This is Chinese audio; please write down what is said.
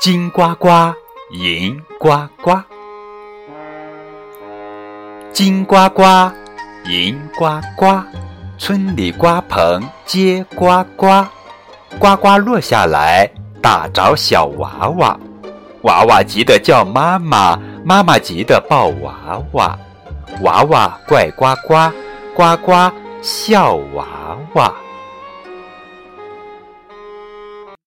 金呱呱，银呱呱，金呱呱，银呱呱，村里瓜棚结呱呱，呱呱落下来打着小娃娃，娃娃急得叫妈妈，妈妈急得抱娃娃，娃娃怪呱呱，呱呱笑娃娃。